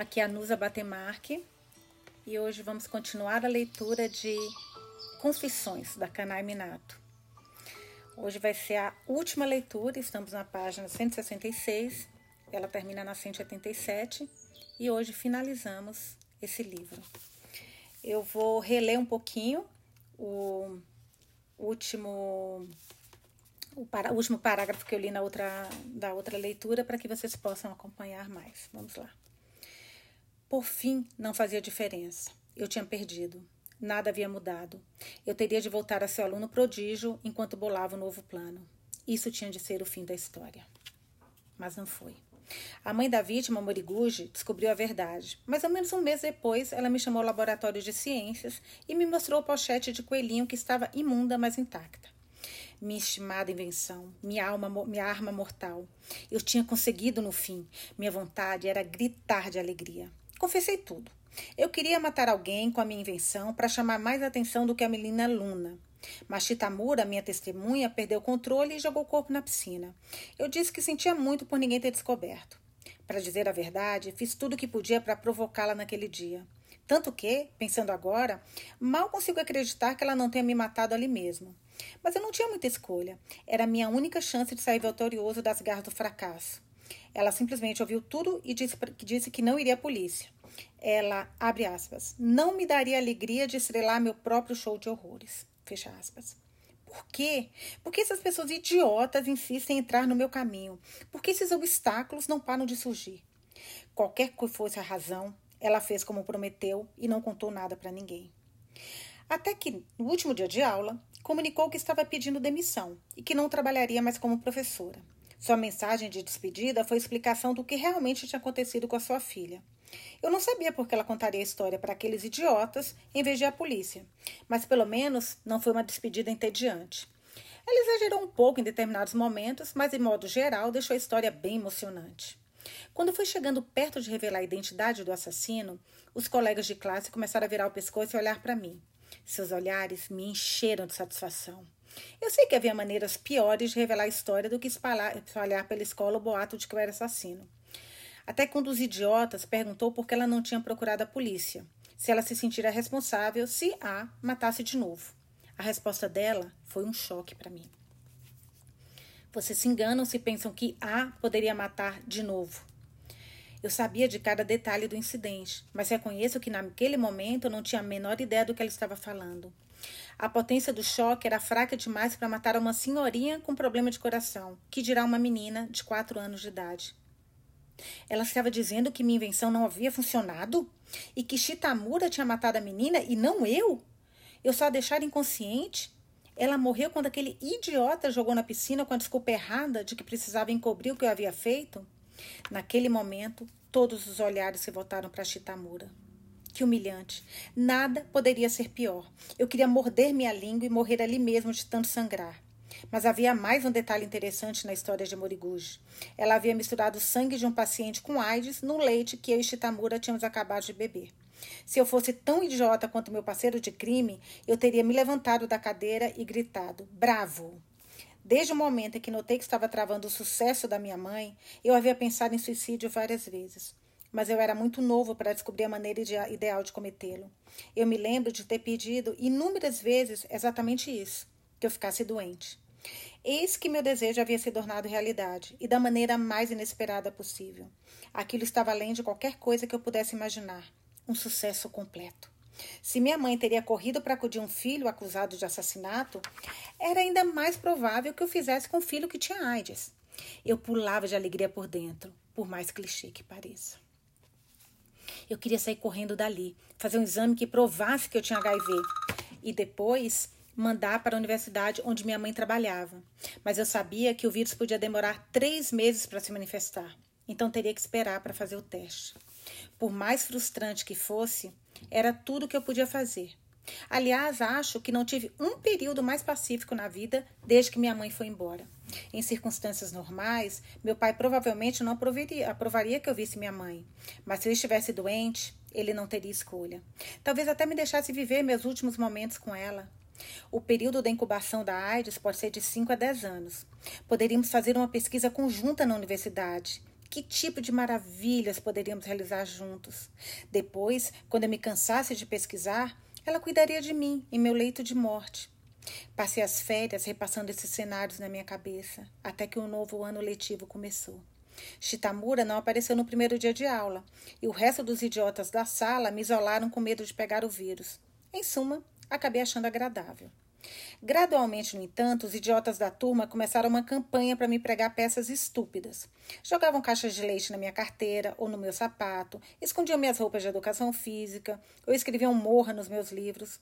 Aqui é a Nusa Batemarque e hoje vamos continuar a leitura de Confissões da Kanai Minato. Hoje vai ser a última leitura, estamos na página 166, ela termina na 187 e hoje finalizamos esse livro. Eu vou reler um pouquinho o último o, para, o último parágrafo que eu li na outra, da outra leitura para que vocês possam acompanhar mais. Vamos lá. Por fim, não fazia diferença. Eu tinha perdido. Nada havia mudado. Eu teria de voltar a ser aluno prodígio enquanto bolava o um novo plano. Isso tinha de ser o fim da história. Mas não foi. A mãe da vítima, Moriguchi, descobriu a verdade, mas ao menos um mês depois ela me chamou ao laboratório de ciências e me mostrou a pochete de coelhinho que estava imunda, mas intacta minha estimada invenção, minha alma, minha arma mortal. Eu tinha conseguido no fim. Minha vontade era gritar de alegria. Confessei tudo. Eu queria matar alguém com a minha invenção para chamar mais atenção do que a menina Luna. Mas Chitamura, minha testemunha, perdeu o controle e jogou o corpo na piscina. Eu disse que sentia muito por ninguém ter descoberto. Para dizer a verdade, fiz tudo o que podia para provocá-la naquele dia. Tanto que, pensando agora, mal consigo acreditar que ela não tenha me matado ali mesmo. Mas eu não tinha muita escolha. Era a minha única chance de sair vitorioso das garras do fracasso. Ela simplesmente ouviu tudo e disse, disse que não iria à polícia. Ela, abre aspas, não me daria alegria de estrelar meu próprio show de horrores. Fecha aspas. Por quê? Por que essas pessoas idiotas insistem em entrar no meu caminho? Por que esses obstáculos não param de surgir? Qualquer que fosse a razão, ela fez como prometeu e não contou nada para ninguém. Até que, no último dia de aula, comunicou que estava pedindo demissão e que não trabalharia mais como professora. Sua mensagem de despedida foi explicação do que realmente tinha acontecido com a sua filha. Eu não sabia por que ela contaria a história para aqueles idiotas em vez de a polícia, mas pelo menos não foi uma despedida entediante. Ela exagerou um pouco em determinados momentos, mas, de modo geral, deixou a história bem emocionante. Quando foi chegando perto de revelar a identidade do assassino, os colegas de classe começaram a virar o pescoço e olhar para mim. Seus olhares me encheram de satisfação. Eu sei que havia maneiras piores de revelar a história do que espalhar, espalhar pela escola o boato de que eu era assassino. Até que um dos idiotas perguntou por que ela não tinha procurado a polícia, se ela se sentira responsável se A matasse de novo. A resposta dela foi um choque para mim. Vocês se enganam se pensam que A poderia matar de novo. Eu sabia de cada detalhe do incidente, mas reconheço que naquele momento eu não tinha a menor ideia do que ela estava falando. A potência do choque era fraca demais para matar uma senhorinha com problema de coração, que dirá uma menina de quatro anos de idade. Ela estava dizendo que minha invenção não havia funcionado e que Shitamura tinha matado a menina e não eu? Eu só a deixar inconsciente? Ela morreu quando aquele idiota jogou na piscina com a desculpa errada de que precisava encobrir o que eu havia feito? Naquele momento, todos os olhares se voltaram para Chitamura. Que humilhante. Nada poderia ser pior. Eu queria morder minha língua e morrer ali mesmo de tanto sangrar. Mas havia mais um detalhe interessante na história de Moriguchi. Ela havia misturado o sangue de um paciente com AIDS no leite que eu e Chitamura tínhamos acabado de beber. Se eu fosse tão idiota quanto meu parceiro de crime, eu teria me levantado da cadeira e gritado: Bravo! Desde o momento em que notei que estava travando o sucesso da minha mãe, eu havia pensado em suicídio várias vezes. Mas eu era muito novo para descobrir a maneira ideal de cometê-lo. Eu me lembro de ter pedido inúmeras vezes exatamente isso: que eu ficasse doente. Eis que meu desejo havia se tornado realidade, e da maneira mais inesperada possível. Aquilo estava além de qualquer coisa que eu pudesse imaginar. Um sucesso completo. Se minha mãe teria corrido para acudir um filho acusado de assassinato, era ainda mais provável que eu fizesse com o filho que tinha AIDS. Eu pulava de alegria por dentro, por mais clichê que pareça. Eu queria sair correndo dali, fazer um exame que provasse que eu tinha HIV e depois mandar para a universidade onde minha mãe trabalhava. Mas eu sabia que o vírus podia demorar três meses para se manifestar, então teria que esperar para fazer o teste. Por mais frustrante que fosse, era tudo que eu podia fazer. Aliás, acho que não tive um período mais pacífico na vida desde que minha mãe foi embora. Em circunstâncias normais, meu pai provavelmente não aprovaria, aprovaria que eu visse minha mãe. Mas se eu estivesse doente, ele não teria escolha. Talvez até me deixasse viver meus últimos momentos com ela. O período da incubação da AIDS pode ser de 5 a 10 anos. Poderíamos fazer uma pesquisa conjunta na universidade Que tipo de maravilhas poderíamos realizar juntos? Depois, quando eu me cansasse de pesquisar, ela cuidaria de mim em meu leito de morte. Passei as férias repassando esses cenários na minha cabeça, até que um novo ano letivo começou. Shitamura não apareceu no primeiro dia de aula, e o resto dos idiotas da sala me isolaram com medo de pegar o vírus. Em suma, acabei achando agradável. Gradualmente, no entanto, os idiotas da turma começaram uma campanha para me pregar peças estúpidas. Jogavam caixas de leite na minha carteira ou no meu sapato, escondiam minhas roupas de educação física, ou escreviam morra nos meus livros.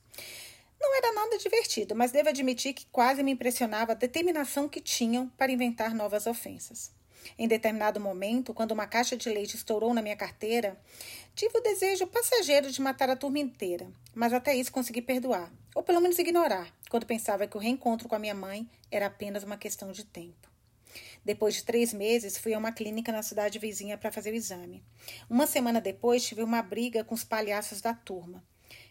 Não era nada divertido, mas devo admitir que quase me impressionava a determinação que tinham para inventar novas ofensas. Em determinado momento, quando uma caixa de leite estourou na minha carteira, tive o desejo passageiro de matar a turma inteira, mas até isso consegui perdoar, ou pelo menos ignorar, quando pensava que o reencontro com a minha mãe era apenas uma questão de tempo. Depois de três meses, fui a uma clínica na cidade vizinha para fazer o exame. Uma semana depois, tive uma briga com os palhaços da turma.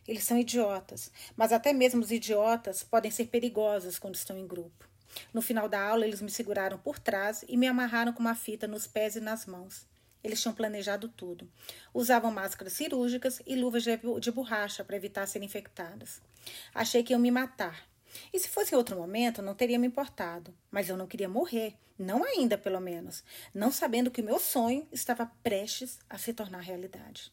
Eles são idiotas, mas até mesmo os idiotas podem ser perigosos quando estão em grupo. No final da aula, eles me seguraram por trás e me amarraram com uma fita nos pés e nas mãos. Eles tinham planejado tudo. Usavam máscaras cirúrgicas e luvas de borracha para evitar serem infectadas. Achei que iam me matar. E se fosse outro momento, não teria me importado. Mas eu não queria morrer. Não ainda, pelo menos. Não sabendo que o meu sonho estava prestes a se tornar realidade.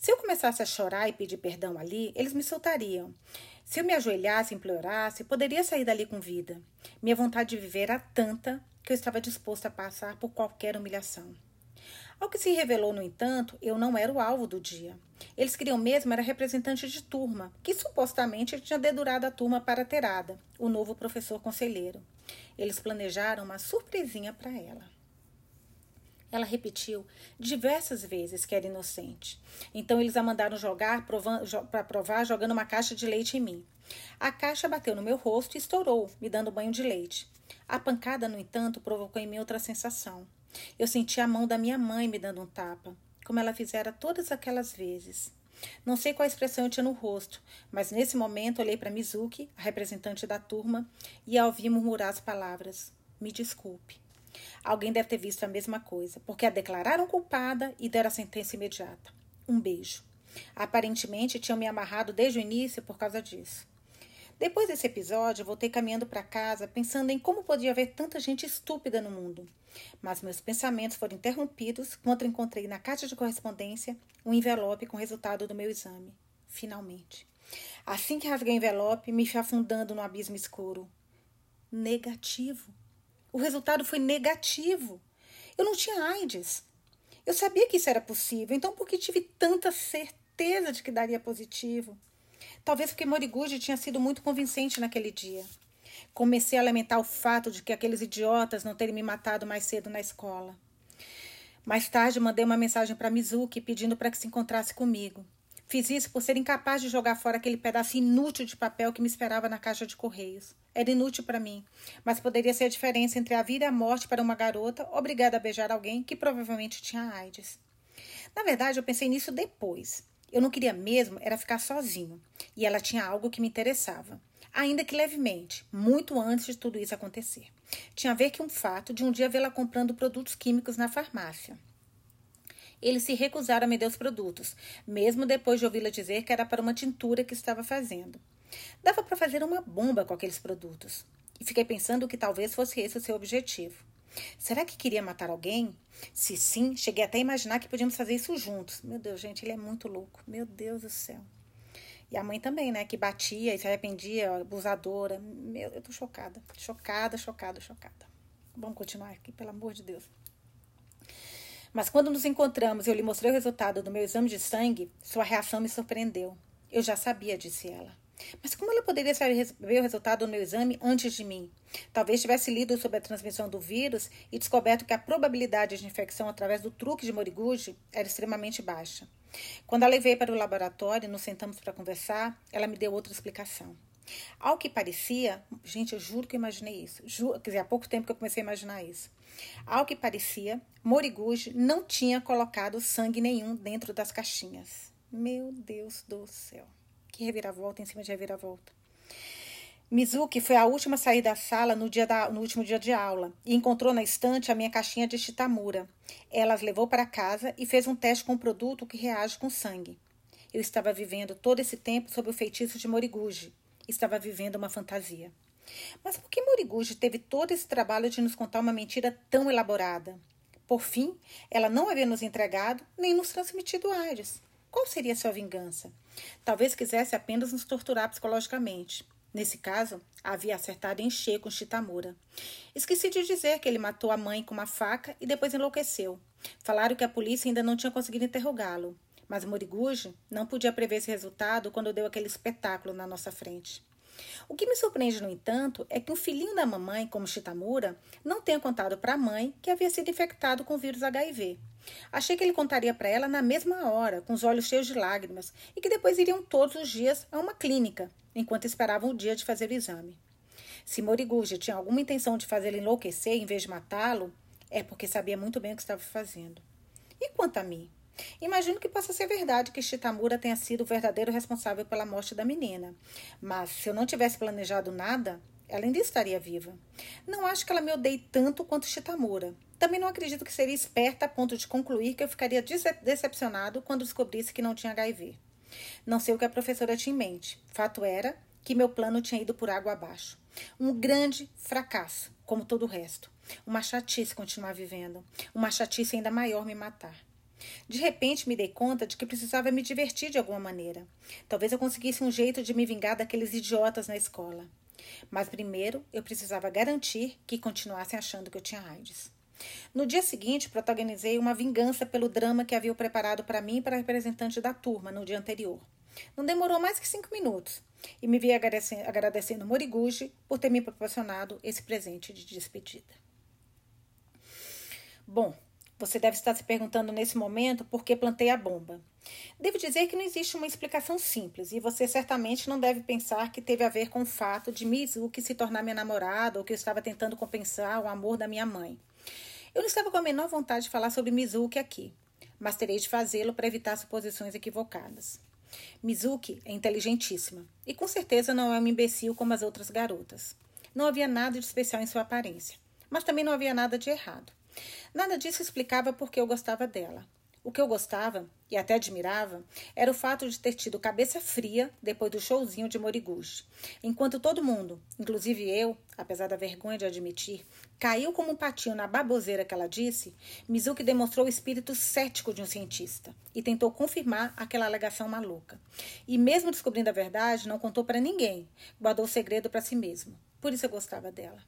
Se eu começasse a chorar e pedir perdão ali, eles me soltariam. Se eu me ajoelhasse e implorasse, poderia sair dali com vida. Minha vontade de viver era tanta que eu estava disposta a passar por qualquer humilhação. Ao que se revelou, no entanto, eu não era o alvo do dia. Eles queriam mesmo era representante de turma, que supostamente tinha dedurado a turma para terada, o novo professor conselheiro. Eles planejaram uma surpresinha para ela. Ela repetiu diversas vezes que era inocente. Então eles a mandaram jogar para provar jogando uma caixa de leite em mim. A caixa bateu no meu rosto e estourou, me dando banho de leite. A pancada, no entanto, provocou em mim outra sensação. Eu senti a mão da minha mãe me dando um tapa, como ela fizera todas aquelas vezes. Não sei qual expressão eu tinha no rosto, mas nesse momento olhei para Mizuki, a representante da turma, e a ouvi murmurar as palavras: Me desculpe. Alguém deve ter visto a mesma coisa, porque a declararam culpada e deram a sentença imediata. Um beijo. Aparentemente tinham me amarrado desde o início por causa disso. Depois desse episódio, voltei caminhando para casa pensando em como podia haver tanta gente estúpida no mundo. Mas meus pensamentos foram interrompidos quando encontrei na caixa de correspondência um envelope com o resultado do meu exame. Finalmente. Assim que rasguei o envelope, me fui afundando no abismo escuro. Negativo. O resultado foi negativo. Eu não tinha AIDS. Eu sabia que isso era possível, então por que tive tanta certeza de que daria positivo? Talvez porque Moriguchi tinha sido muito convincente naquele dia. Comecei a lamentar o fato de que aqueles idiotas não terem me matado mais cedo na escola. Mais tarde, mandei uma mensagem para Mizuki pedindo para que se encontrasse comigo. Fiz isso por ser incapaz de jogar fora aquele pedaço inútil de papel que me esperava na caixa de correios. Era inútil para mim, mas poderia ser a diferença entre a vida e a morte para uma garota obrigada a beijar alguém que provavelmente tinha AIDS. Na verdade, eu pensei nisso depois. Eu não queria mesmo era ficar sozinho, e ela tinha algo que me interessava, ainda que levemente, muito antes de tudo isso acontecer. Tinha a ver com o fato de um dia vê-la comprando produtos químicos na farmácia. Eles se recusaram a me dar os produtos, mesmo depois de ouvi-la dizer que era para uma tintura que estava fazendo. Dava para fazer uma bomba com aqueles produtos. E fiquei pensando que talvez fosse esse o seu objetivo. Será que queria matar alguém? Se sim, cheguei até a imaginar que podíamos fazer isso juntos. Meu Deus, gente, ele é muito louco. Meu Deus do céu. E a mãe também, né? Que batia e se arrependia, abusadora. Meu, eu tô chocada. Chocada, chocada, chocada. Vamos continuar aqui, pelo amor de Deus. Mas quando nos encontramos e eu lhe mostrei o resultado do meu exame de sangue, sua reação me surpreendeu. Eu já sabia, disse ela. Mas como ela poderia saber o resultado do meu exame antes de mim? Talvez tivesse lido sobre a transmissão do vírus e descoberto que a probabilidade de infecção através do truque de Moriguchi era extremamente baixa. Quando a levei para o laboratório e nos sentamos para conversar, ela me deu outra explicação. Ao que parecia, gente, eu juro que eu imaginei isso. Juro, quer dizer, há pouco tempo que eu comecei a imaginar isso. Ao que parecia, Moriguchi não tinha colocado sangue nenhum dentro das caixinhas. Meu Deus do céu. Que reviravolta em cima de reviravolta. Mizuki foi a última a sair da sala no, dia da, no último dia de aula e encontrou na estante a minha caixinha de Shitamura. Ela as levou para casa e fez um teste com um produto que reage com sangue. Eu estava vivendo todo esse tempo sob o feitiço de Moriguchi. Estava vivendo uma fantasia. Mas por que Moriguchi teve todo esse trabalho de nos contar uma mentira tão elaborada? Por fim, ela não havia nos entregado nem nos transmitido Ares. Qual seria sua vingança? Talvez quisesse apenas nos torturar psicologicamente. Nesse caso, havia acertado em cheio com Chitamura. Esqueci de dizer que ele matou a mãe com uma faca e depois enlouqueceu. Falaram que a polícia ainda não tinha conseguido interrogá-lo, mas Moriguchi não podia prever esse resultado quando deu aquele espetáculo na nossa frente. O que me surpreende, no entanto, é que um filhinho da mamãe, como Chitamura, não tenha contado para a mãe que havia sido infectado com o vírus HIV. Achei que ele contaria para ela na mesma hora, com os olhos cheios de lágrimas, e que depois iriam todos os dias a uma clínica, enquanto esperavam o dia de fazer o exame. Se Moriguchi tinha alguma intenção de fazê-lo enlouquecer em vez de matá-lo, é porque sabia muito bem o que estava fazendo. E quanto a mim? Imagino que possa ser verdade que Shitamura tenha sido o verdadeiro responsável pela morte da menina. Mas se eu não tivesse planejado nada, ela ainda estaria viva. Não acho que ela me odeie tanto quanto Shitamura. Também não acredito que seria esperta a ponto de concluir que eu ficaria decepcionado quando descobrisse que não tinha HIV. Não sei o que a professora tinha em mente. Fato era que meu plano tinha ido por água abaixo. Um grande fracasso, como todo o resto. Uma chatice continuar vivendo. Uma chatice ainda maior me matar. De repente me dei conta de que precisava me divertir de alguma maneira. Talvez eu conseguisse um jeito de me vingar daqueles idiotas na escola. Mas primeiro eu precisava garantir que continuassem achando que eu tinha AIDS. No dia seguinte, protagonizei uma vingança pelo drama que haviam preparado para mim e para a representante da turma no dia anterior. Não demorou mais que cinco minutos e me vi agradecendo, agradecendo Moriguchi por ter me proporcionado esse presente de despedida. Bom, você deve estar se perguntando nesse momento por que plantei a bomba. Devo dizer que não existe uma explicação simples, e você certamente não deve pensar que teve a ver com o fato de Mizuki se tornar minha namorada ou que eu estava tentando compensar o amor da minha mãe. Eu não estava com a menor vontade de falar sobre Mizuki aqui, mas terei de fazê-lo para evitar suposições equivocadas. Mizuki é inteligentíssima e com certeza não é um imbecil como as outras garotas. Não havia nada de especial em sua aparência, mas também não havia nada de errado. Nada disso explicava por que eu gostava dela. O que eu gostava, e até admirava, era o fato de ter tido cabeça fria depois do showzinho de Moriguchi. Enquanto todo mundo, inclusive eu, apesar da vergonha de admitir, caiu como um patinho na baboseira que ela disse, Mizuki demonstrou o espírito cético de um cientista e tentou confirmar aquela alegação maluca. E mesmo descobrindo a verdade, não contou para ninguém, guardou o segredo para si mesmo. Por isso eu gostava dela.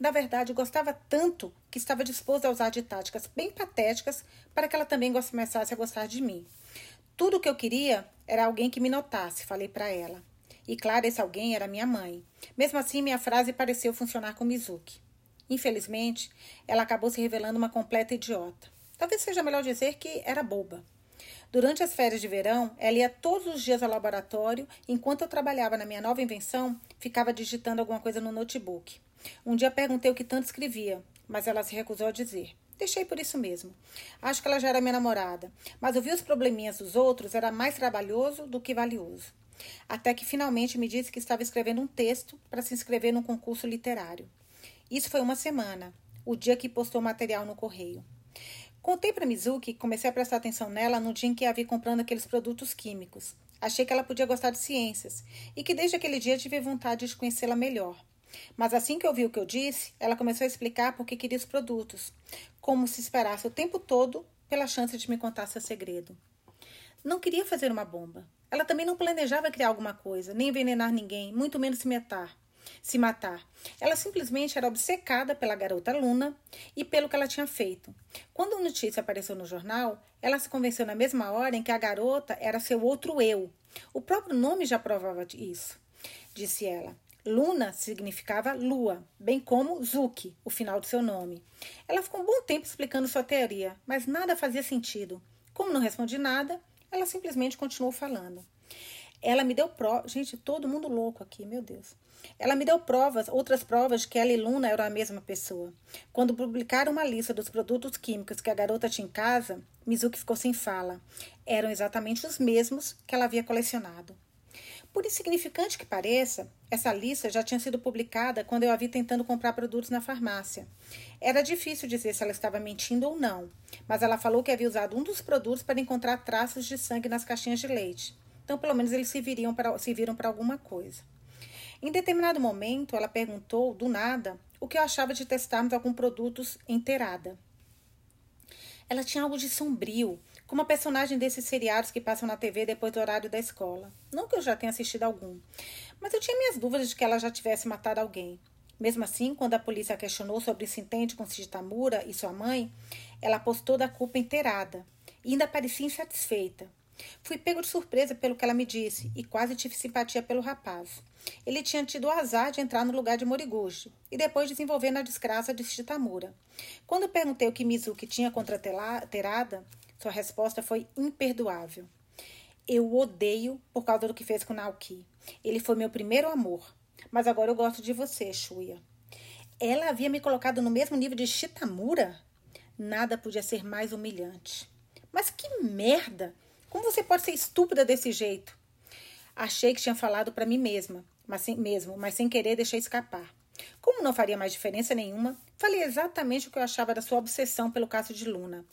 Na verdade, gostava tanto que estava disposta a usar de táticas bem patéticas para que ela também começasse a gostar de mim. Tudo o que eu queria era alguém que me notasse, falei para ela. E claro, esse alguém era minha mãe. Mesmo assim, minha frase pareceu funcionar com Mizuki. Infelizmente, ela acabou se revelando uma completa idiota. Talvez seja melhor dizer que era boba. Durante as férias de verão, ela ia todos os dias ao laboratório, enquanto eu trabalhava na minha nova invenção, ficava digitando alguma coisa no notebook. Um dia perguntei o que tanto escrevia, mas ela se recusou a dizer. Deixei por isso mesmo. Acho que ela já era minha namorada, mas ouvir os probleminhas dos outros era mais trabalhoso do que valioso. Até que finalmente me disse que estava escrevendo um texto para se inscrever num concurso literário. Isso foi uma semana, o dia que postou material no correio. Contei para Mizuki que comecei a prestar atenção nela no dia em que a vi comprando aqueles produtos químicos. Achei que ela podia gostar de ciências e que desde aquele dia tive vontade de conhecê-la melhor. Mas assim que ouviu o que eu disse, ela começou a explicar por que queria os produtos, como se esperasse o tempo todo pela chance de me contar seu segredo. Não queria fazer uma bomba. Ela também não planejava criar alguma coisa, nem envenenar ninguém, muito menos se matar se matar. Ela simplesmente era obcecada pela garota Luna e pelo que ela tinha feito. Quando a notícia apareceu no jornal, ela se convenceu na mesma hora em que a garota era seu outro eu. O próprio nome já provava isso, disse ela. Luna significava lua, bem como Zuki, o final do seu nome. Ela ficou um bom tempo explicando sua teoria, mas nada fazia sentido. Como não respondi nada, ela simplesmente continuou falando. Ela me deu provas. Gente, todo mundo louco aqui, meu Deus. Ela me deu provas, outras provas de que ela e Luna eram a mesma pessoa. Quando publicaram uma lista dos produtos químicos que a garota tinha em casa, Mizuki ficou sem fala. Eram exatamente os mesmos que ela havia colecionado. Por insignificante que pareça, essa lista já tinha sido publicada quando eu a vi tentando comprar produtos na farmácia. Era difícil dizer se ela estava mentindo ou não, mas ela falou que havia usado um dos produtos para encontrar traços de sangue nas caixinhas de leite. Então, pelo menos, eles serviriam para, serviram para alguma coisa. Em determinado momento, ela perguntou, do nada, o que eu achava de testarmos alguns produtos inteirada. Ela tinha algo de sombrio, como a personagem desses seriados que passam na TV depois do horário da escola. Não que eu já tenha assistido algum, mas eu tinha minhas dúvidas de que ela já tivesse matado alguém. Mesmo assim, quando a polícia a questionou sobre esse intente com Shitamura e sua mãe, ela apostou da culpa inteirada e ainda parecia insatisfeita. Fui pego de surpresa pelo que ela me disse e quase tive simpatia pelo rapaz. Ele tinha tido o azar de entrar no lugar de Moriguchi e depois desenvolver na desgraça de Shitamura. Quando perguntei o que Mizuki tinha contra Terada, sua resposta foi imperdoável. Eu odeio por causa do que fez com Naoki. Ele foi meu primeiro amor. Mas agora eu gosto de você, Shuya. Ela havia me colocado no mesmo nível de Shitamura? Nada podia ser mais humilhante. Mas que merda! Como você pode ser estúpida desse jeito? Achei que tinha falado para mim mesma, mas sem, mesmo, mas sem querer deixei escapar. Como não faria mais diferença nenhuma, falei exatamente o que eu achava da sua obsessão pelo caso de Luna.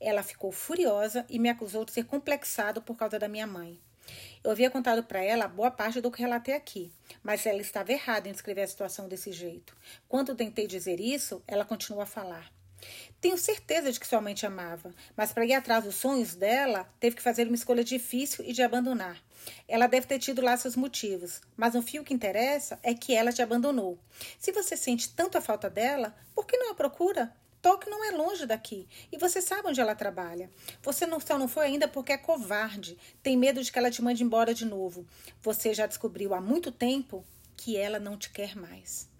Ela ficou furiosa e me acusou de ser complexado por causa da minha mãe. Eu havia contado para ela boa parte do que relatei aqui, mas ela estava errada em descrever a situação desse jeito. Quando tentei dizer isso, ela continuou a falar. Tenho certeza de que sua mãe te amava, mas para ir atrás dos sonhos dela, teve que fazer uma escolha difícil e de abandonar. Ela deve ter tido lá seus motivos, mas no fio que interessa é que ela te abandonou. Se você sente tanto a falta dela, por que não a procura? Tóquio não é longe daqui e você sabe onde ela trabalha. Você não, só não foi ainda porque é covarde, tem medo de que ela te mande embora de novo. Você já descobriu há muito tempo que ela não te quer mais.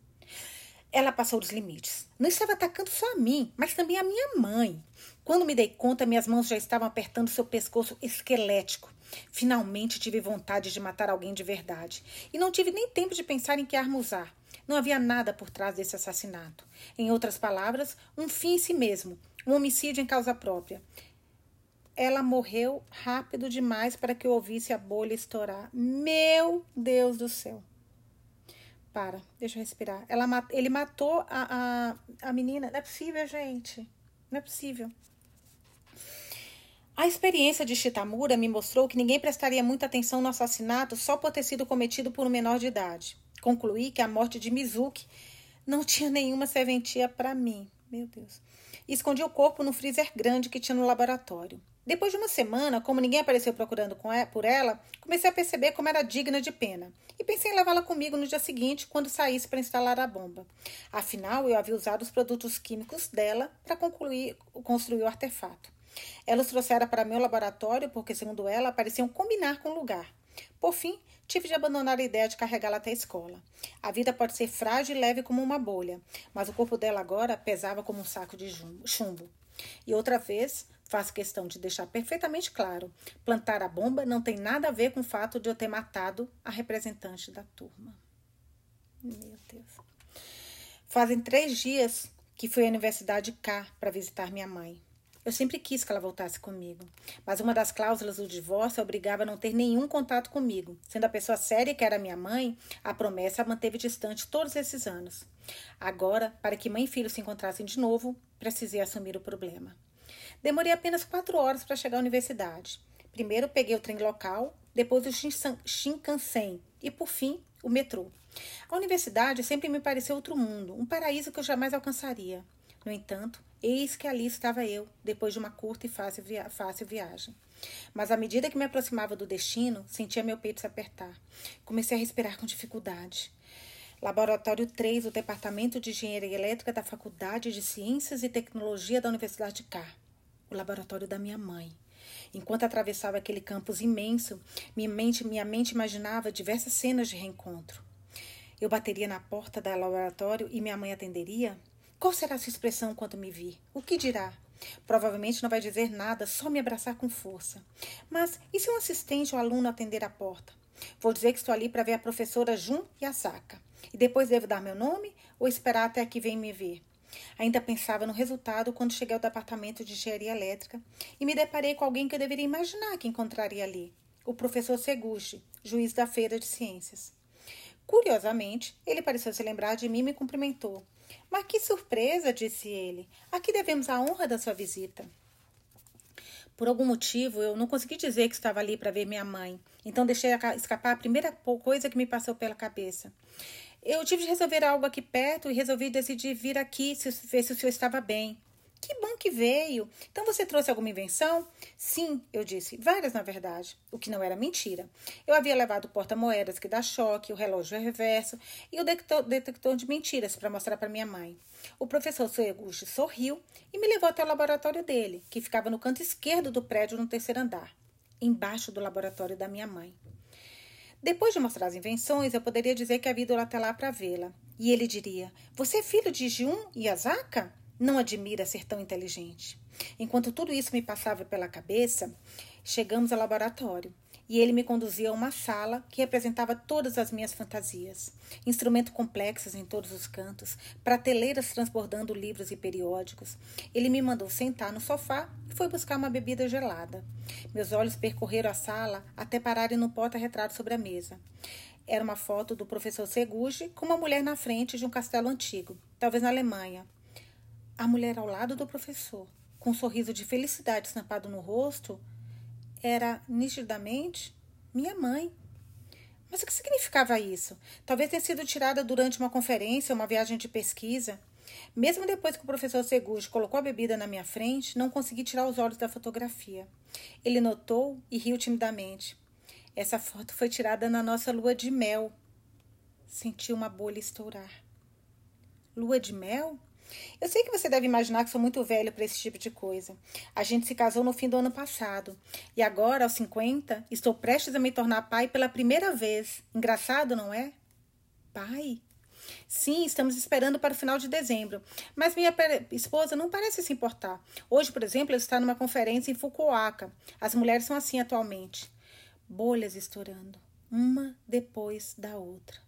Ela passou dos limites. Não estava atacando só a mim, mas também a minha mãe. Quando me dei conta, minhas mãos já estavam apertando seu pescoço esquelético. Finalmente tive vontade de matar alguém de verdade. E não tive nem tempo de pensar em que arma usar. Não havia nada por trás desse assassinato. Em outras palavras, um fim em si mesmo, um homicídio em causa própria. Ela morreu rápido demais para que eu ouvisse a bolha estourar. Meu Deus do céu! Para, deixa eu respirar. Ela, ele matou a, a, a menina. Não é possível, gente. Não é possível. A experiência de Shitamura me mostrou que ninguém prestaria muita atenção no assassinato só por ter sido cometido por um menor de idade. Concluí que a morte de Mizuki não tinha nenhuma serventia para mim. Meu Deus. E escondi o corpo no freezer grande que tinha no laboratório. Depois de uma semana, como ninguém apareceu procurando por ela, comecei a perceber como era digna de pena. E pensei em levá-la comigo no dia seguinte, quando saísse para instalar a bomba. Afinal, eu havia usado os produtos químicos dela para construir o artefato. Ela os trouxera para meu laboratório porque, segundo ela, pareciam combinar com o lugar. Por fim, tive de abandonar a ideia de carregá-la até a escola. A vida pode ser frágil e leve como uma bolha, mas o corpo dela agora pesava como um saco de chumbo. E outra vez, Faço questão de deixar perfeitamente claro: plantar a bomba não tem nada a ver com o fato de eu ter matado a representante da turma. Meu Deus. Fazem três dias que fui à Universidade K para visitar minha mãe. Eu sempre quis que ela voltasse comigo, mas uma das cláusulas do divórcio obrigava a não ter nenhum contato comigo. Sendo a pessoa séria que era minha mãe, a promessa a manteve distante todos esses anos. Agora, para que mãe e filho se encontrassem de novo, precisei assumir o problema. Demorei apenas quatro horas para chegar à universidade. Primeiro peguei o trem local, depois o Shinkansen e, por fim, o metrô. A universidade sempre me pareceu outro mundo, um paraíso que eu jamais alcançaria. No entanto, eis que ali estava eu, depois de uma curta e fácil, via fácil viagem. Mas à medida que me aproximava do destino, sentia meu peito se apertar. Comecei a respirar com dificuldade. Laboratório 3 do Departamento de Engenharia Elétrica da Faculdade de Ciências e Tecnologia da Universidade de Car o laboratório da minha mãe. Enquanto atravessava aquele campus imenso, minha mente, minha mente imaginava diversas cenas de reencontro. Eu bateria na porta do laboratório e minha mãe atenderia? Qual será sua expressão quando me vir? O que dirá? Provavelmente não vai dizer nada, só me abraçar com força. Mas e se um assistente ou aluno atender a porta? Vou dizer que estou ali para ver a professora Jun e a Saka. E depois devo dar meu nome ou esperar até que vem me ver? Ainda pensava no resultado quando cheguei ao departamento de engenharia elétrica e me deparei com alguém que eu deveria imaginar que encontraria ali. o professor Seguchi, juiz da Feira de Ciências. Curiosamente, ele pareceu se lembrar de mim e me cumprimentou. Mas que surpresa, disse ele. Aqui devemos a honra da sua visita. Por algum motivo, eu não consegui dizer que estava ali para ver minha mãe, então deixei escapar a primeira coisa que me passou pela cabeça. Eu tive de resolver algo aqui perto e resolvi decidir vir aqui se, ver se o senhor estava bem. Que bom que veio. Então você trouxe alguma invenção? Sim, eu disse. Várias, na verdade. O que não era mentira. Eu havia levado o porta-moedas que dá choque, o relógio reverso e o detector, detector de mentiras para mostrar para minha mãe. O professor Sueguchi sorriu e me levou até o laboratório dele, que ficava no canto esquerdo do prédio no terceiro andar, embaixo do laboratório da minha mãe. Depois de mostrar as invenções, eu poderia dizer que havia ido até lá para vê-la. E ele diria: Você é filho de Jun e Azaka? Não admira ser tão inteligente. Enquanto tudo isso me passava pela cabeça, chegamos ao laboratório e ele me conduzia a uma sala que representava todas as minhas fantasias. Instrumentos complexos em todos os cantos, prateleiras transbordando livros e periódicos. Ele me mandou sentar no sofá e foi buscar uma bebida gelada. Meus olhos percorreram a sala até pararem no porta-retrato sobre a mesa. Era uma foto do professor Segugi com uma mulher na frente de um castelo antigo, talvez na Alemanha, a mulher ao lado do professor, com um sorriso de felicidade estampado no rosto, era nitidamente minha mãe. Mas o que significava isso? Talvez tenha sido tirada durante uma conferência, uma viagem de pesquisa. Mesmo depois que o professor Seguge colocou a bebida na minha frente, não consegui tirar os olhos da fotografia. Ele notou e riu timidamente. Essa foto foi tirada na nossa lua de mel. Senti uma bolha estourar. Lua de mel? Eu sei que você deve imaginar que sou muito velho para esse tipo de coisa. A gente se casou no fim do ano passado. E agora, aos 50, estou prestes a me tornar pai pela primeira vez. Engraçado, não é? Pai? Sim, estamos esperando para o final de dezembro. Mas minha esposa não parece se importar. Hoje, por exemplo, ela está numa conferência em Fukuoka. As mulheres são assim atualmente. Bolhas estourando, uma depois da outra.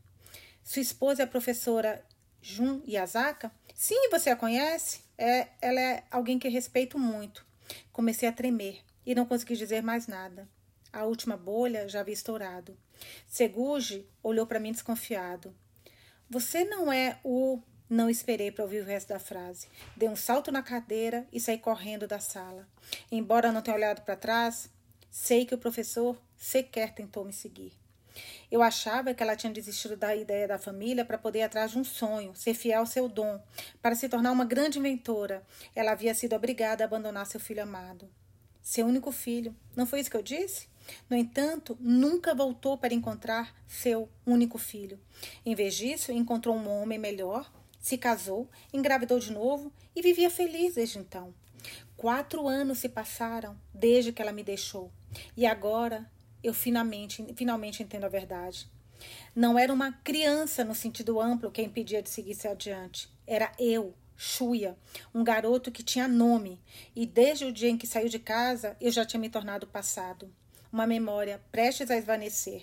Sua esposa é a professora Jun Yazaka? Sim, você a conhece? É, ela é alguém que respeito muito. Comecei a tremer e não consegui dizer mais nada. A última bolha já havia estourado. Seguji olhou para mim desconfiado. Você não é o. Não esperei para ouvir o resto da frase. Dei um salto na cadeira e saí correndo da sala. Embora não tenha olhado para trás, sei que o professor sequer tentou me seguir. Eu achava que ela tinha desistido da ideia da família para poder ir atrás de um sonho, ser fiel ao seu dom, para se tornar uma grande inventora. Ela havia sido obrigada a abandonar seu filho amado. Seu único filho. Não foi isso que eu disse? No entanto, nunca voltou para encontrar seu único filho. Em vez disso, encontrou um homem melhor, se casou, engravidou de novo e vivia feliz desde então. Quatro anos se passaram desde que ela me deixou. E agora eu finalmente, finalmente entendo a verdade. Não era uma criança no sentido amplo que a impedia de seguir-se adiante. Era eu, Xuia, um garoto que tinha nome, e desde o dia em que saiu de casa eu já tinha me tornado passado. Uma memória prestes a esvanecer.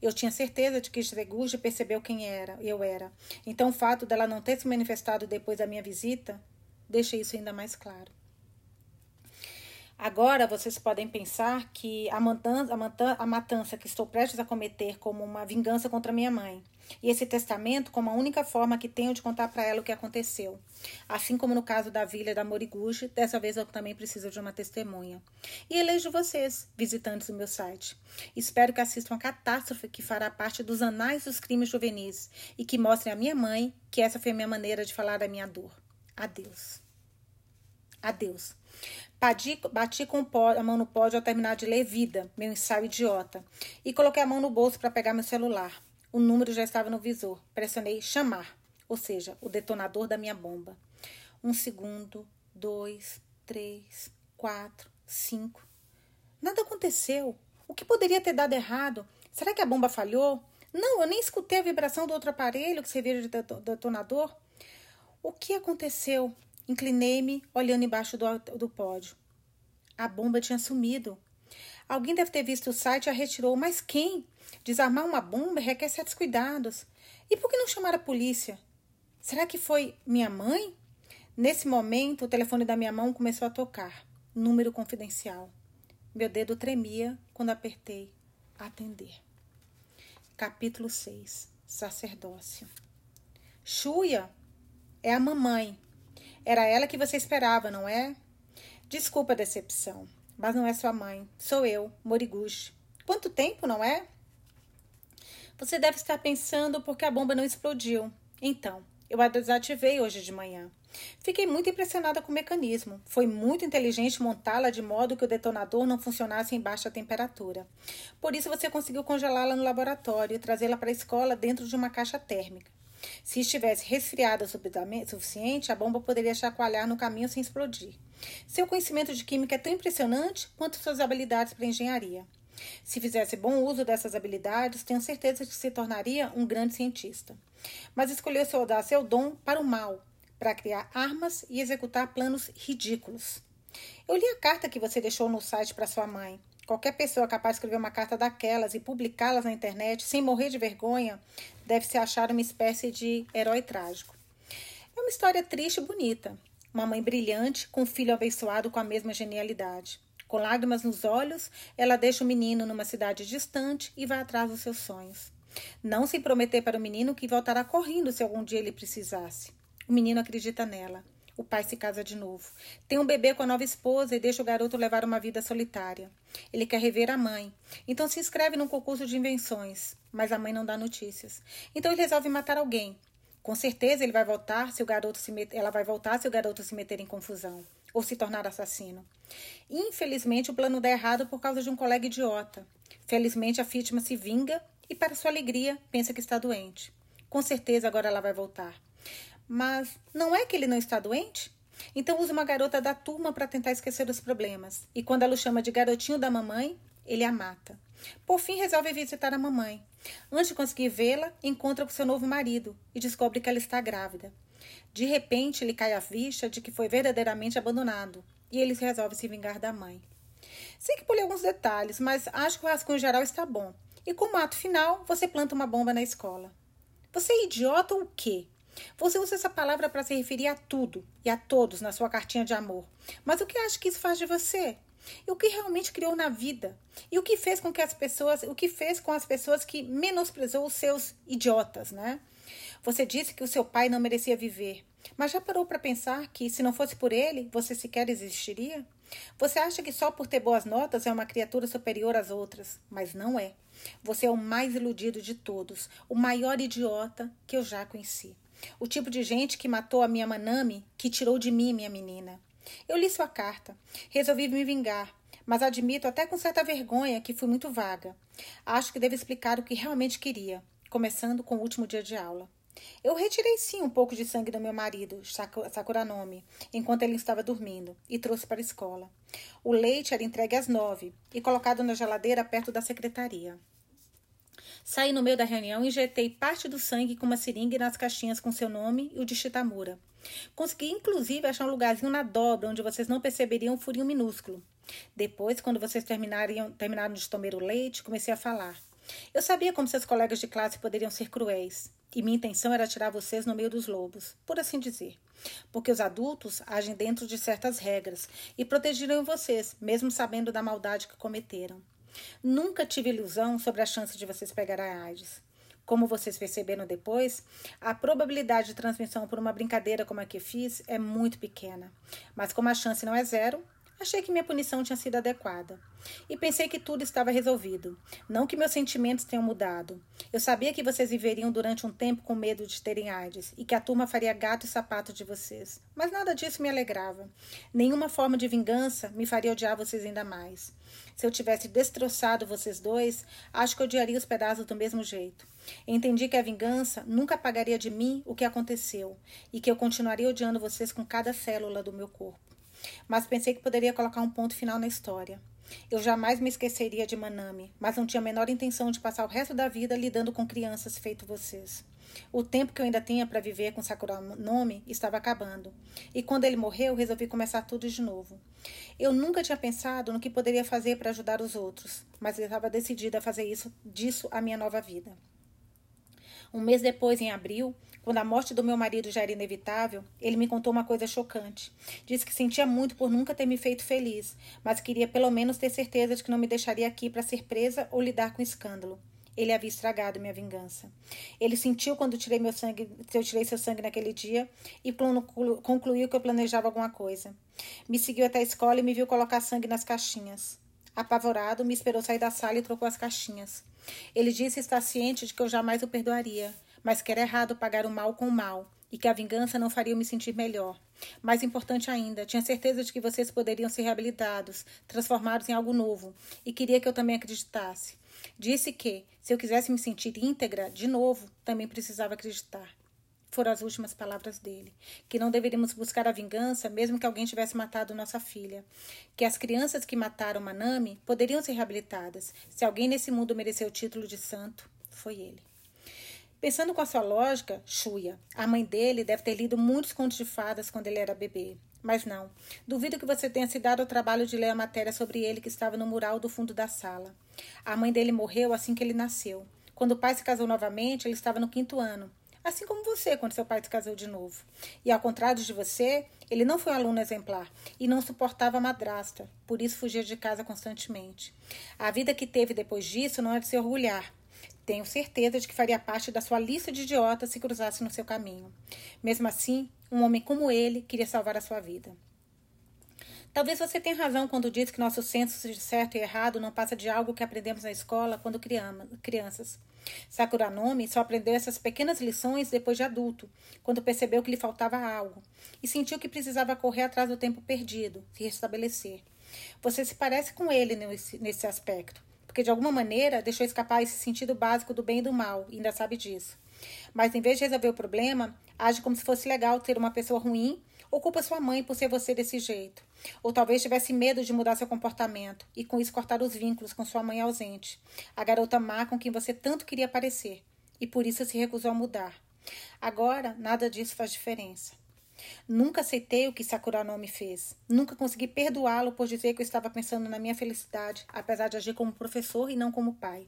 Eu tinha certeza de que Streguja percebeu quem era, eu era. Então o fato dela não ter se manifestado depois da minha visita deixa isso ainda mais claro. Agora vocês podem pensar que a matança, a, matança que estou prestes a cometer como uma vingança contra minha mãe. E esse testamento como a única forma que tenho de contar para ela o que aconteceu. Assim como no caso da vilha da Moriguchi, dessa vez eu também preciso de uma testemunha. E elejo vocês, visitantes do meu site. Espero que assistam a catástrofe que fará parte dos anais dos crimes juvenis e que mostrem à minha mãe que essa foi a minha maneira de falar da minha dor. Adeus. Adeus. Bati, bati com a mão no pódio ao terminar de ler Vida, meu ensaio idiota, e coloquei a mão no bolso para pegar meu celular. O número já estava no visor. Pressionei chamar, ou seja, o detonador da minha bomba. Um segundo, dois, três, quatro, cinco. Nada aconteceu. O que poderia ter dado errado? Será que a bomba falhou? Não, eu nem escutei a vibração do outro aparelho que servia de detonador. O que aconteceu? Inclinei-me, olhando embaixo do, do pódio. A bomba tinha sumido. Alguém deve ter visto o site e a retirou. Mas quem? Desarmar uma bomba requer certos cuidados. E por que não chamar a polícia? Será que foi minha mãe? Nesse momento, o telefone da minha mão começou a tocar. Número confidencial. Meu dedo tremia quando apertei. atender. Capítulo 6 Sacerdócio Xuia é a mamãe. Era ela que você esperava, não é? Desculpa a decepção, mas não é sua mãe. Sou eu, Moriguchi. Quanto tempo, não é? Você deve estar pensando porque a bomba não explodiu. Então, eu a desativei hoje de manhã. Fiquei muito impressionada com o mecanismo. Foi muito inteligente montá-la de modo que o detonador não funcionasse em baixa temperatura. Por isso você conseguiu congelá-la no laboratório e trazê-la para a escola dentro de uma caixa térmica. Se estivesse resfriada o suficiente, a bomba poderia chacoalhar no caminho sem explodir. Seu conhecimento de química é tão impressionante quanto suas habilidades para engenharia. Se fizesse bom uso dessas habilidades, tenho certeza que se tornaria um grande cientista. Mas escolheu dar seu dom para o mal, para criar armas e executar planos ridículos. Eu li a carta que você deixou no site para sua mãe. Qualquer pessoa capaz de escrever uma carta daquelas e publicá-las na internet sem morrer de vergonha deve se achar uma espécie de herói trágico. É uma história triste e bonita. Uma mãe brilhante com um filho abençoado com a mesma genialidade. Com lágrimas nos olhos, ela deixa o menino numa cidade distante e vai atrás dos seus sonhos. Não se prometer para o menino que voltará correndo se algum dia ele precisasse. O menino acredita nela. O pai se casa de novo. Tem um bebê com a nova esposa e deixa o garoto levar uma vida solitária. Ele quer rever a mãe. Então se inscreve num concurso de invenções. Mas a mãe não dá notícias. Então ele resolve matar alguém. Com certeza ele vai voltar se o garoto se met... ela vai voltar se o garoto se meter em confusão ou se tornar assassino. Infelizmente o plano dá errado por causa de um colega idiota. Felizmente a vítima se vinga e para sua alegria pensa que está doente. Com certeza agora ela vai voltar. Mas não é que ele não está doente? Então usa uma garota da turma para tentar esquecer os problemas. E quando ela o chama de garotinho da mamãe, ele a mata. Por fim, resolve visitar a mamãe. Antes de conseguir vê-la, encontra com seu novo marido e descobre que ela está grávida. De repente, ele cai à vista de que foi verdadeiramente abandonado e ele resolve se vingar da mãe. Sei que pulei alguns detalhes, mas acho que o rascunho geral está bom. E como ato final, você planta uma bomba na escola. Você é idiota ou o quê? Você usa essa palavra para se referir a tudo e a todos na sua cartinha de amor. Mas o que acha que isso faz de você? E o que realmente criou na vida? E o que fez com que as pessoas, o que fez com as pessoas que menosprezou os seus idiotas, né? Você disse que o seu pai não merecia viver, mas já parou para pensar que se não fosse por ele, você sequer existiria? Você acha que só por ter boas notas é uma criatura superior às outras, mas não é. Você é o mais iludido de todos, o maior idiota que eu já conheci. O tipo de gente que matou a minha Manami, que tirou de mim minha menina. Eu li sua carta. Resolvi me vingar, mas admito até com certa vergonha que fui muito vaga. Acho que devo explicar o que realmente queria, começando com o último dia de aula. Eu retirei sim um pouco de sangue do meu marido, Sakuranomi, enquanto ele estava dormindo, e trouxe para a escola. O leite era entregue às nove e colocado na geladeira perto da secretaria. Saí no meio da reunião e injetei parte do sangue com uma seringa nas caixinhas com seu nome e o de Shitamura. Consegui, inclusive, achar um lugarzinho na dobra onde vocês não perceberiam um furinho minúsculo. Depois, quando vocês terminaram, de tomar o leite, comecei a falar. Eu sabia como seus colegas de classe poderiam ser cruéis, e minha intenção era tirar vocês no meio dos lobos, por assim dizer. Porque os adultos agem dentro de certas regras e protegeriam vocês, mesmo sabendo da maldade que cometeram. Nunca tive ilusão sobre a chance de vocês pegarem a AIDS. Como vocês perceberam depois, a probabilidade de transmissão por uma brincadeira como a que fiz é muito pequena. Mas como a chance não é zero, Achei que minha punição tinha sido adequada. E pensei que tudo estava resolvido. Não que meus sentimentos tenham mudado. Eu sabia que vocês viveriam durante um tempo com medo de terem AIDS e que a turma faria gato e sapato de vocês. Mas nada disso me alegrava. Nenhuma forma de vingança me faria odiar vocês ainda mais. Se eu tivesse destroçado vocês dois, acho que odiaria os pedaços do mesmo jeito. Entendi que a vingança nunca apagaria de mim o que aconteceu e que eu continuaria odiando vocês com cada célula do meu corpo mas pensei que poderia colocar um ponto final na história. Eu jamais me esqueceria de Manami, mas não tinha a menor intenção de passar o resto da vida lidando com crianças feito vocês. O tempo que eu ainda tinha para viver com Sakura Nome estava acabando. E quando ele morreu, resolvi começar tudo de novo. Eu nunca tinha pensado no que poderia fazer para ajudar os outros, mas estava decidida a fazer isso disso a minha nova vida. Um mês depois, em abril, Quando a morte do meu marido já era inevitável, ele me contou uma coisa chocante. Disse que sentia muito por nunca ter me feito feliz, mas queria pelo menos ter certeza de que não me deixaria aqui para ser presa ou lidar com escândalo. Ele havia estragado minha vingança. Ele sentiu quando tirei meu sangue, eu tirei seu sangue naquele dia e concluiu que eu planejava alguma coisa. Me seguiu até a escola e me viu colocar sangue nas caixinhas. Apavorado, me esperou sair da sala e trocou as caixinhas. Ele disse estar ciente de que eu jamais o perdoaria, mas que era errado pagar o mal com o mal e que a vingança não faria eu me sentir melhor. Mais importante ainda, tinha certeza de que vocês poderiam ser reabilitados, transformados em algo novo, e queria que eu também acreditasse. Disse que, se eu quisesse me sentir íntegra, de novo, também precisava acreditar. Foram as últimas palavras dele. Que não deveríamos buscar a vingança, mesmo que alguém tivesse matado nossa filha. Que as crianças que mataram Manami poderiam ser reabilitadas. Se alguém nesse mundo mereceu o título de santo, foi ele. Pensando com a sua lógica, Shuya, a mãe dele deve ter lido muitos contos de fadas quando ele era bebê. Mas não. Duvido que você tenha se dado ao trabalho de ler a matéria sobre ele que estava no mural do fundo da sala. A mãe dele morreu assim que ele nasceu. Quando o pai se casou novamente, ele estava no quinto ano. Assim como você, quando seu pai se casou de novo. E ao contrário de você, ele não foi aluno exemplar e não suportava a madrasta, por isso fugia de casa constantemente. A vida que teve depois disso não é de se orgulhar. Tenho certeza de que faria parte da sua lista de idiotas se cruzasse no seu caminho. Mesmo assim, um homem como ele queria salvar a sua vida. Talvez você tenha razão quando diz que nosso senso de certo e errado não passa de algo que aprendemos na escola quando crianças. Sakuranomi só aprendeu essas pequenas lições depois de adulto, quando percebeu que lhe faltava algo e sentiu que precisava correr atrás do tempo perdido, se restabelecer. Você se parece com ele nesse, nesse aspecto, porque de alguma maneira deixou escapar esse sentido básico do bem e do mal, e ainda sabe disso. Mas em vez de resolver o problema, age como se fosse legal ter uma pessoa ruim ou culpa sua mãe por ser você desse jeito. Ou talvez tivesse medo de mudar seu comportamento e com isso cortar os vínculos com sua mãe ausente, a garota má com quem você tanto queria parecer, e por isso se recusou a mudar. Agora, nada disso faz diferença. Nunca aceitei o que Sakuranomi fez. Nunca consegui perdoá-lo por dizer que eu estava pensando na minha felicidade, apesar de agir como professor e não como pai.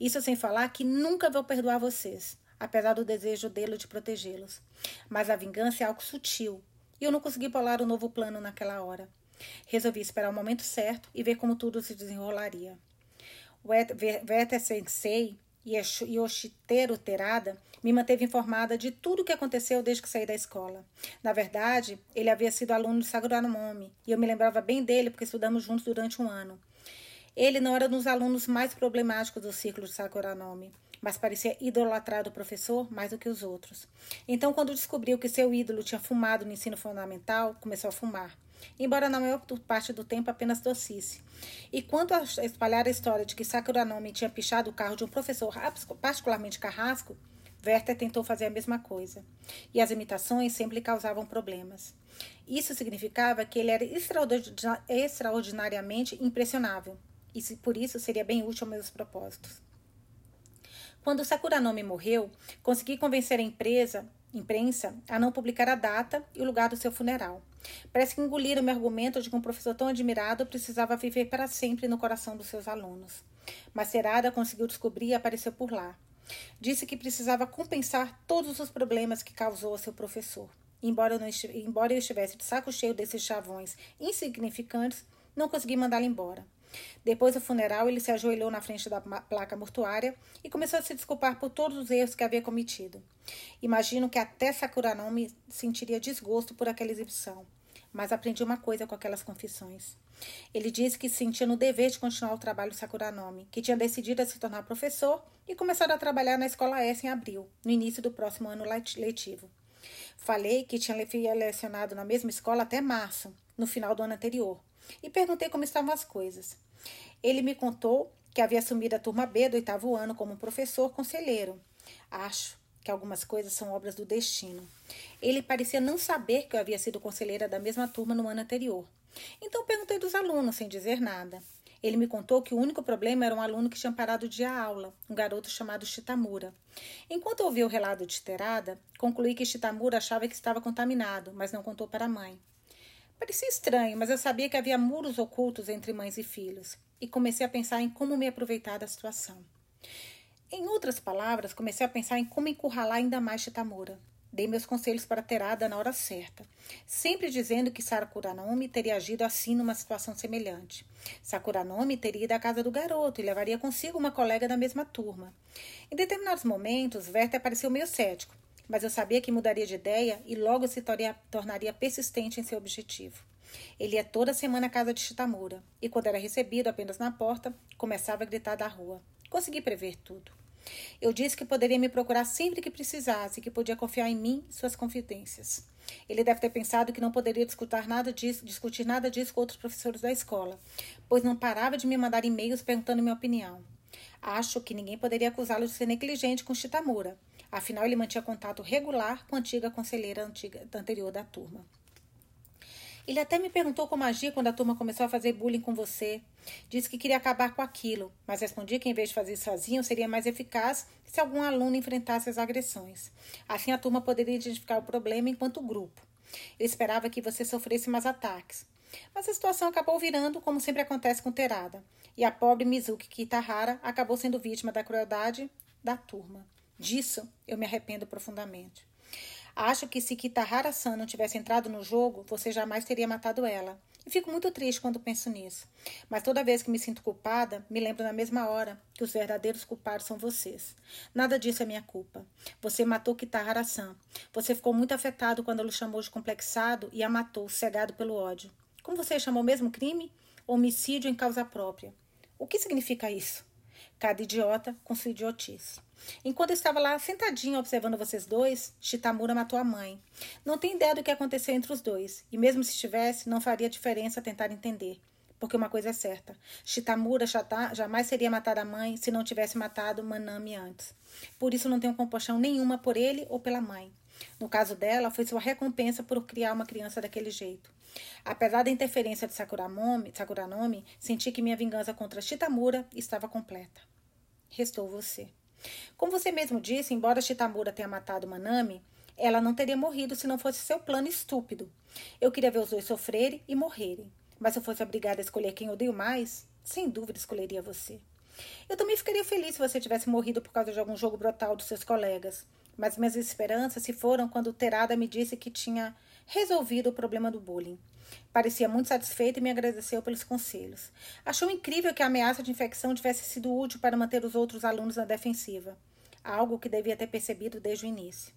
Isso sem falar que nunca vou perdoar vocês apesar do desejo dele de protegê-los. Mas a vingança é algo sutil, e eu não consegui bolar o um novo plano naquela hora. Resolvi esperar o momento certo e ver como tudo se desenrolaria. O Veta Sensei e Yoshiteru Terada me manteve informada de tudo o que aconteceu desde que saí da escola. Na verdade, ele havia sido aluno de Saguranomi e eu me lembrava bem dele porque estudamos juntos durante um ano. Ele não era um dos alunos mais problemáticos do círculo de Sakuranomi, mas parecia idolatrar o professor mais do que os outros. Então, quando descobriu que seu ídolo tinha fumado no ensino fundamental, começou a fumar. Embora na maior parte do tempo apenas tossisse. E quanto a espalhar a história de que Sakuranomi tinha pichado o carro de um professor particularmente carrasco, Werther tentou fazer a mesma coisa. E as imitações sempre causavam problemas. Isso significava que ele era extraordinariamente impressionável, e por isso seria bem útil aos meus propósitos. Quando Sakuranomi morreu, consegui convencer a empresa, imprensa a não publicar a data e o lugar do seu funeral. Parece que engoliram meu argumento de que um professor tão admirado precisava viver para sempre no coração dos seus alunos. Mas Serada conseguiu descobrir e apareceu por lá. Disse que precisava compensar todos os problemas que causou a seu professor. Embora eu, não embora eu estivesse de saco cheio desses chavões insignificantes, não consegui mandá-lo embora. Depois do funeral, ele se ajoelhou na frente da placa mortuária e começou a se desculpar por todos os erros que havia cometido. Imagino que até Sakuranomi sentiria desgosto por aquela exibição. Mas aprendi uma coisa com aquelas confissões. Ele disse que se sentia no dever de continuar o trabalho Sakuranomi, que tinha decidido a se tornar professor e começar a trabalhar na escola S em abril, no início do próximo ano letivo. Falei que tinha lecionado na mesma escola até março, no final do ano anterior, e perguntei como estavam as coisas. Ele me contou que havia assumido a turma B do oitavo ano como professor conselheiro. Acho que algumas coisas são obras do destino. Ele parecia não saber que eu havia sido conselheira da mesma turma no ano anterior. Então perguntei dos alunos, sem dizer nada. Ele me contou que o único problema era um aluno que tinha parado de aula, um garoto chamado Chitamura. Enquanto ouvi o relato de Terada, concluí que Chitamura achava que estava contaminado, mas não contou para a mãe. Parecia estranho, mas eu sabia que havia muros ocultos entre mães e filhos, e comecei a pensar em como me aproveitar da situação. Em outras palavras, comecei a pensar em como encurralar ainda mais Chitamura. Dei meus conselhos para Terada na hora certa, sempre dizendo que Sakuranome teria agido assim numa situação semelhante. Sakuranome teria ido à casa do garoto e levaria consigo uma colega da mesma turma. Em determinados momentos, Werther pareceu meio cético, mas eu sabia que mudaria de ideia e logo se tornaria, persistente em seu objetivo. Ele ia toda semana à casa de Chitamura, e quando era recebido apenas na porta, começava a gritar da rua. Consegui prever tudo. Eu disse que poderia me procurar sempre que precisasse, que podia confiar em mim e suas confidências. Ele deve ter pensado que não poderia discutir nada disso, discutir nada disso com outros professores da escola, pois não parava de me mandar e-mails perguntando minha opinião. Acho que ninguém poderia acusá-lo de ser negligente com Chitamura. Afinal, ele mantinha contato regular com a antiga conselheira antiga, anterior da turma. Ele até me perguntou como agir quando a turma começou a fazer bullying com você. Disse que queria acabar com aquilo, mas respondi que em vez de fazer sozinho, seria mais eficaz se algum aluno enfrentasse as agressões. Assim a turma poderia identificar o problema enquanto grupo. Eu esperava que você sofresse mais ataques. Mas a situação acabou virando como sempre acontece com Terada, e a pobre Mizuki Kitahara acabou sendo vítima da crueldade da turma. Disso eu me arrependo profundamente. Acho que se Kitahara-san não tivesse entrado no jogo, você jamais teria matado ela. E fico muito triste quando penso nisso. Mas toda vez que me sinto culpada, me lembro na mesma hora que os verdadeiros culpados são vocês. Nada disso é minha culpa. Você matou Kitahara-san. Você ficou muito afetado quando ele chamou de complexado e a matou, cegado pelo ódio. Como você chamou o mesmo crime? Homicídio em causa própria. O que significa isso? Cada idiota com sua idiotice. Enquanto eu estava lá sentadinha observando vocês dois, Shitamura matou a mãe. Não tenho ideia do que aconteceu entre os dois, e mesmo se tivesse, não faria diferença tentar entender. Porque uma coisa é certa: Shitamura jamais seria matado a mãe se não tivesse matado Manami antes. Por isso não tenho compaixão nenhuma por ele ou pela mãe. No caso dela, foi sua recompensa por criar uma criança daquele jeito. Apesar da interferência de Sakuranome, Sakuranome senti que minha vingança contra Shitamura estava completa. Restou você. Como você mesmo disse, embora Shitamura tenha matado Manami, ela não teria morrido se não fosse seu plano estúpido. Eu queria ver os dois sofrerem e morrerem. Mas se eu fosse obrigada a escolher quem odeio mais, sem dúvida escolheria você. Eu também ficaria feliz se você tivesse morrido por causa de algum jogo brutal dos seus colegas. Mas minhas esperanças se foram quando Terada me disse que tinha resolvido o problema do bullying. Parecia muito satisfeita e me agradeceu pelos conselhos. Achou incrível que a ameaça de infecção tivesse sido útil para manter os outros alunos na defensiva, algo que devia ter percebido desde o início.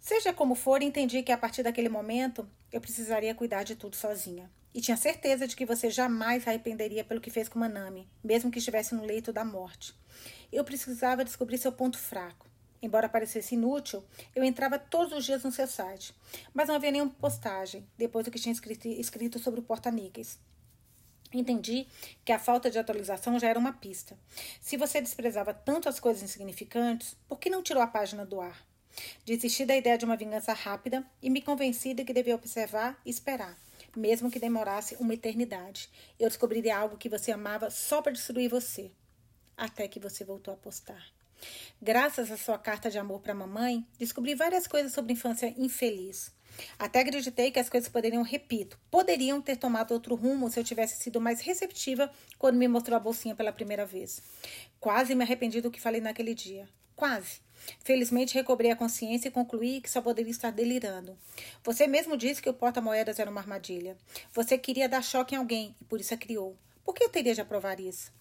Seja como for, entendi que a partir daquele momento eu precisaria cuidar de tudo sozinha. E tinha certeza de que você jamais arrependeria pelo que fez com Manami, mesmo que estivesse no leito da morte. Eu precisava descobrir seu ponto fraco. Embora parecesse inútil, eu entrava todos os dias no seu site, mas não havia nenhuma postagem depois do que tinha escrito, escrito sobre o porta-níqueis. Entendi que a falta de atualização já era uma pista. Se você desprezava tanto as coisas insignificantes, por que não tirou a página do ar? Desisti da ideia de uma vingança rápida e me convenci de que devia observar e esperar, mesmo que demorasse uma eternidade. Eu descobriria algo que você amava só para destruir você. Até que você voltou a postar. Graças à sua carta de amor para a mamãe, descobri várias coisas sobre infância infeliz. Até acreditei que as coisas poderiam, repito, poderiam ter tomado outro rumo se eu tivesse sido mais receptiva quando me mostrou a bolsinha pela primeira vez. Quase me arrependi do que falei naquele dia. Quase. Felizmente recobrei a consciência e concluí que só poderia estar delirando. Você mesmo disse que o porta-moedas era uma armadilha. Você queria dar choque em alguém e por isso a criou. Por que eu teria de aprovar isso?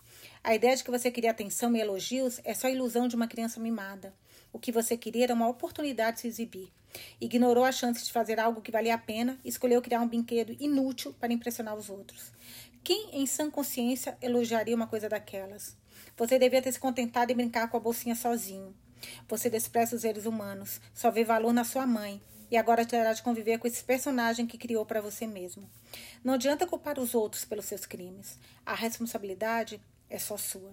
A ideia de que você queria atenção e elogios é só a ilusão de uma criança mimada. O que você queria era uma oportunidade de se exibir. Ignorou a chance de fazer algo que valia a pena e escolheu criar um brinquedo inútil para impressionar os outros. Quem, em sã consciência, elogiaria uma coisa daquelas? Você devia ter se contentado em brincar com a bolsinha sozinho. Você despreza os seres humanos, só vê valor na sua mãe, e agora terá de conviver com esse personagem que criou para você mesmo. Não adianta culpar os outros pelos seus crimes. A responsabilidade é só sua.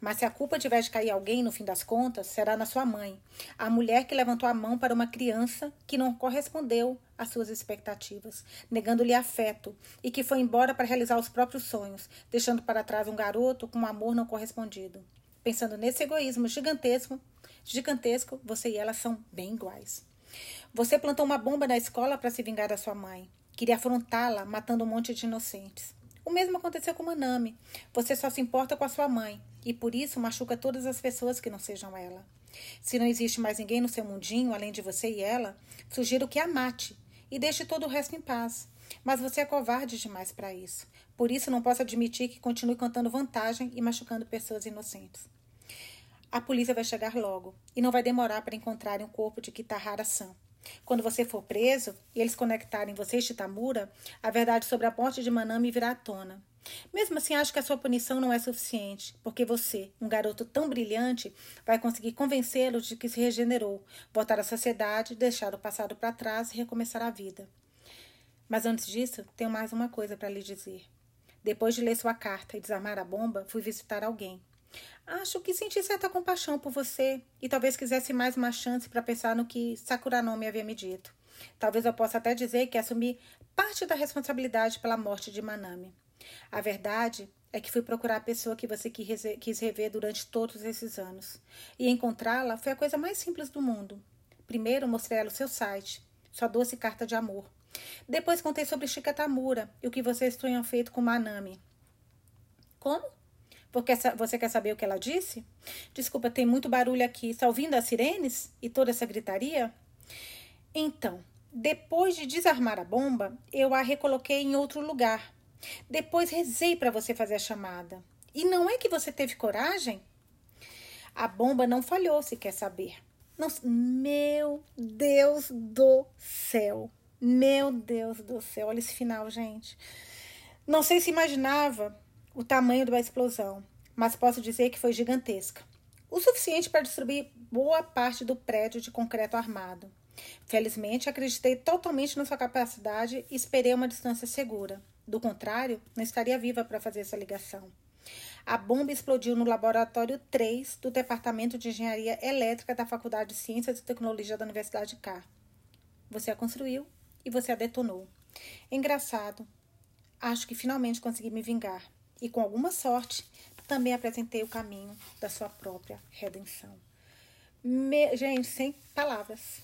Mas se a culpa tiver de cair alguém, no fim das contas, será na sua mãe, a mulher que levantou a mão para uma criança que não correspondeu às suas expectativas, negando-lhe afeto e que foi embora para realizar os próprios sonhos, deixando para trás um garoto com um amor não correspondido. Pensando nesse egoísmo gigantesco, gigantesco, você e ela são bem iguais. Você plantou uma bomba na escola para se vingar da sua mãe. Queria afrontá-la, matando um monte de inocentes. O mesmo aconteceu com Manami. Você só se importa com a sua mãe e por isso machuca todas as pessoas que não sejam ela. Se não existe mais ninguém no seu mundinho além de você e ela, sugiro que a mate e deixe todo o resto em paz. Mas você é covarde demais para isso. Por isso não posso admitir que continue contando vantagem e machucando pessoas inocentes. A polícia vai chegar logo e não vai demorar para encontrarem o corpo de Kitahara-san. Quando você for preso e eles conectarem você e Chitamura, a verdade sobre a morte de Manami virá à tona. Mesmo assim, acho que a sua punição não é suficiente, porque você, um garoto tão brilhante, vai conseguir convencê-lo de que se regenerou, voltar à sociedade, deixar o passado para trás e recomeçar a vida. Mas antes disso, tenho mais uma coisa para lhe dizer. Depois de ler sua carta e desarmar a bomba, fui visitar alguém. Acho que senti certa compaixão por você e talvez quisesse mais uma chance para pensar no que Sakuranome havia me dito. Talvez eu possa até dizer que assumi parte da responsabilidade pela morte de Manami. A verdade é que fui procurar a pessoa que você quis rever durante todos esses anos. E encontrá-la foi a coisa mais simples do mundo. Primeiro mostrei ela o seu site, sua doce carta de amor. Depois contei sobre Shikatamura e o que vocês tenham feito com Manami. Como? Porque você quer saber o que ela disse? Desculpa, tem muito barulho aqui. Está ouvindo as sirenes e toda essa gritaria? Então, depois de desarmar a bomba, eu a recoloquei em outro lugar. Depois rezei para você fazer a chamada. E não é que você teve coragem? A bomba não falhou, se quer saber. Não, meu Deus do céu. Meu Deus do céu. Olha esse final, gente. Não sei se imaginava o tamanho da explosão, mas posso dizer que foi gigantesca o suficiente para destruir boa parte do prédio de concreto armado. Felizmente, acreditei totalmente na sua capacidade e esperei uma distância segura. Do contrário, não estaria viva para fazer essa ligação. A bomba explodiu no laboratório 3 do Departamento de Engenharia Elétrica da Faculdade de Ciências e Tecnologia da Universidade de Car. Você a construiu e você a detonou. Engraçado. Acho que finalmente consegui me vingar e, com alguma sorte, também apresentei o caminho da sua própria redenção. Me... Gente, sem palavras.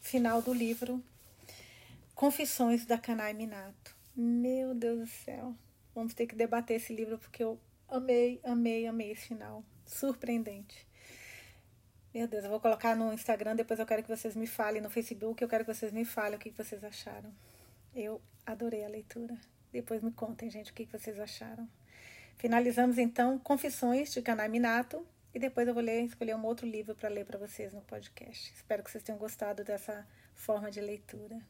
Final do livro Confissões da Kanai Minato. Meu Deus do céu. Vamos ter que debater esse livro porque eu amei, amei, amei esse final. Surpreendente. Meu Deus, eu vou colocar no Instagram, depois eu quero que vocês me falem, no Facebook eu quero que vocês me falem o que vocês acharam. Eu adorei a leitura. Depois me contem, gente, o que vocês acharam. Finalizamos então Confissões de Canai Minato e depois eu vou ler, escolher um outro livro para ler para vocês no podcast. Espero que vocês tenham gostado dessa forma de leitura.